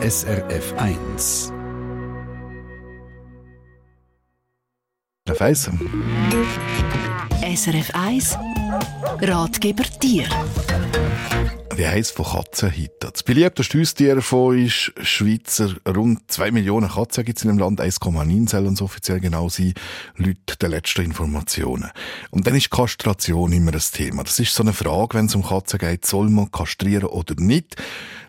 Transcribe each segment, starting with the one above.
SRF 1. SRF 1. SRF 1 Ratgeber Tier wie heisst von Katzenhitten. Das beliebteste Haustier von ist Schweizer. Rund zwei Millionen Katzen gibt es in dem Land. 1,9 soll uns offiziell genau sein, laut den letzten Informationen. Und dann ist Kastration immer ein Thema. Das ist so eine Frage, wenn es um Katzen geht, soll man kastrieren oder nicht?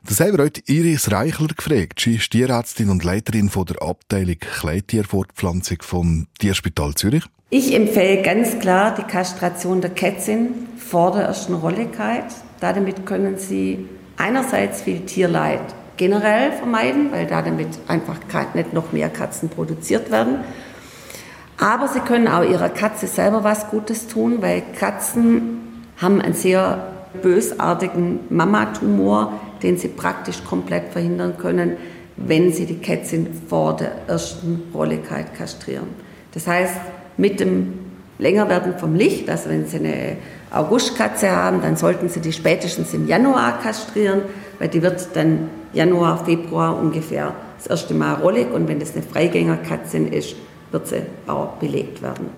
Das haben wir heute Iris Reichler gefragt. Sie ist Tierärztin und Leiterin von der Abteilung Kleintierfortpflanzung vom Tierspital Zürich. Ich empfehle ganz klar die Kastration der Kätzin vor der ersten Rolligkeit. Damit können Sie einerseits viel Tierleid generell vermeiden, weil damit einfach nicht noch mehr Katzen produziert werden. Aber Sie können auch Ihrer Katze selber was Gutes tun, weil Katzen haben einen sehr bösartigen Mamatumor, den Sie praktisch komplett verhindern können, wenn Sie die Kätzin vor der ersten Rolligkeit kastrieren. Das heißt, mit dem Längerwerden vom Licht, also wenn Sie eine Augustkatze haben, dann sollten Sie die spätestens im Januar kastrieren, weil die wird dann Januar, Februar ungefähr das erste Mal rollig und wenn das eine Freigängerkatze ist, wird sie auch belegt werden.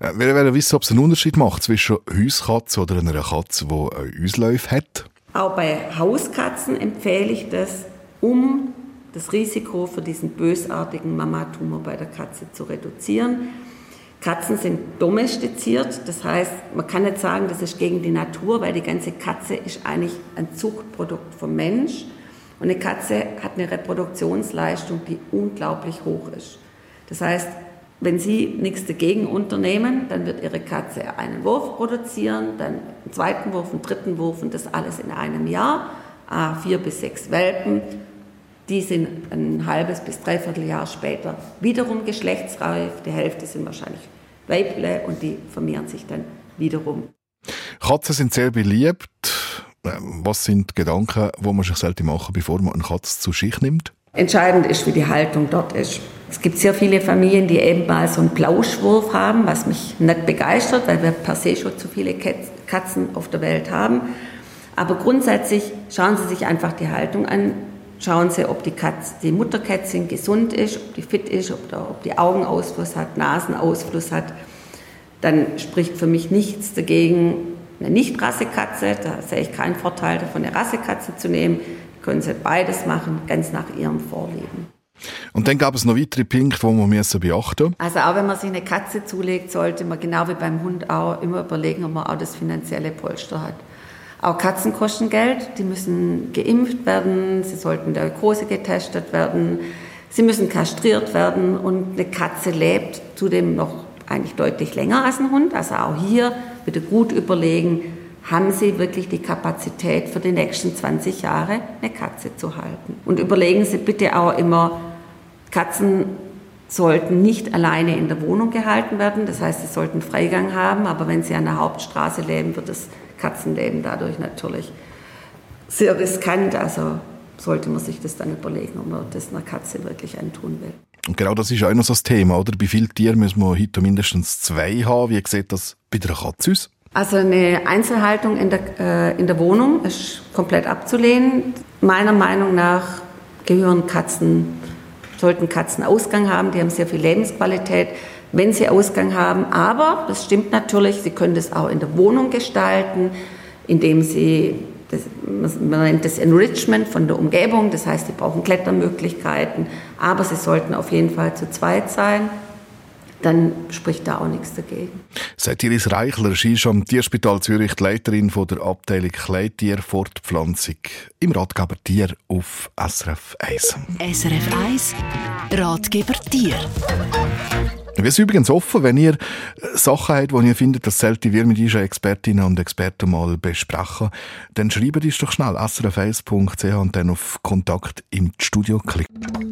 Äh, wir wollen wissen, ob es einen Unterschied macht zwischen Hauskatze oder einer Katze, die Ausläufe hat. Auch bei Hauskatzen empfehle ich das, um das Risiko für diesen bösartigen Mamatumor bei der Katze zu reduzieren. Katzen sind domestiziert, das heißt, man kann nicht sagen, das ist gegen die Natur, weil die ganze Katze ist eigentlich ein Zuchtprodukt vom Mensch. Und eine Katze hat eine Reproduktionsleistung, die unglaublich hoch ist. Das heißt, wenn Sie nichts dagegen unternehmen, dann wird Ihre Katze einen Wurf produzieren, dann einen zweiten Wurf, einen dritten Wurf und das alles in einem Jahr. Vier bis sechs Welpen. Die sind ein halbes bis dreiviertel Jahr später wiederum geschlechtsreif. Die Hälfte sind wahrscheinlich Weible und die vermehren sich dann wiederum. Katzen sind sehr beliebt. Was sind Gedanken, wo man sich sollte machen, bevor man eine Katze zu sich nimmt? Entscheidend ist, wie die Haltung dort ist. Es gibt sehr viele Familien, die eben mal so einen Plauschwurf haben, was mich nicht begeistert, weil wir per se schon zu viele Katzen auf der Welt haben. Aber grundsätzlich schauen Sie sich einfach die Haltung an schauen Sie, ob die, Katze, die Mutterkätzchen gesund ist, ob die fit ist, ob, der, ob die Augenausfluss hat, Nasenausfluss hat. Dann spricht für mich nichts dagegen, eine Nicht-Rassekatze, da sehe ich keinen Vorteil davon, eine Rassekatze zu nehmen. Können Sie beides machen, ganz nach Ihrem Vorlieben. Und dann gab es noch weitere Punkte, die man beachten müssen. Also auch wenn man sich eine Katze zulegt, sollte man genau wie beim Hund auch immer überlegen, ob man auch das finanzielle Polster hat. Auch Katzen kosten Geld, die müssen geimpft werden, sie sollten der Große getestet werden, sie müssen kastriert werden und eine Katze lebt zudem noch eigentlich deutlich länger als ein Hund. Also auch hier bitte gut überlegen, haben Sie wirklich die Kapazität für die nächsten 20 Jahre eine Katze zu halten? Und überlegen Sie bitte auch immer, Katzen sollten nicht alleine in der Wohnung gehalten werden. Das heißt, sie sollten Freigang haben, aber wenn sie an der Hauptstraße leben, wird es Katzenleben dadurch natürlich sehr riskant. Also sollte man sich das dann überlegen, ob man das einer Katze wirklich antun will. Und genau das ist auch noch so das Thema, oder? Bei vielen Tieren müssen wir heute mindestens zwei haben. Wie sieht das bei der Katze aus? Also eine Einzelhaltung in der, äh, in der Wohnung ist komplett abzulehnen. Meiner Meinung nach gehören Katzen, sollten Katzen Ausgang haben, die haben sehr viel Lebensqualität wenn sie Ausgang haben. Aber, das stimmt natürlich, sie können das auch in der Wohnung gestalten, indem sie, das, man nennt das Enrichment von der Umgebung, das heißt, sie brauchen Klettermöglichkeiten, aber sie sollten auf jeden Fall zu zweit sein dann spricht da auch nichts dagegen. Seit Iris Reichler, sie ist am Tierspital Zürich die Leiterin von der Abteilung Kleintierfortpflanzung im Ratgeber Tier auf SRF 1. SRF 1 Ratgeber Tier. Wir sind übrigens offen, wenn ihr äh, Sachen habt, die ihr findet, das sollte wir mit unseren Expertinnen und Experten mal besprechen, dann schreibt uns doch schnell srf1.ch und dann auf Kontakt im Studio klicken.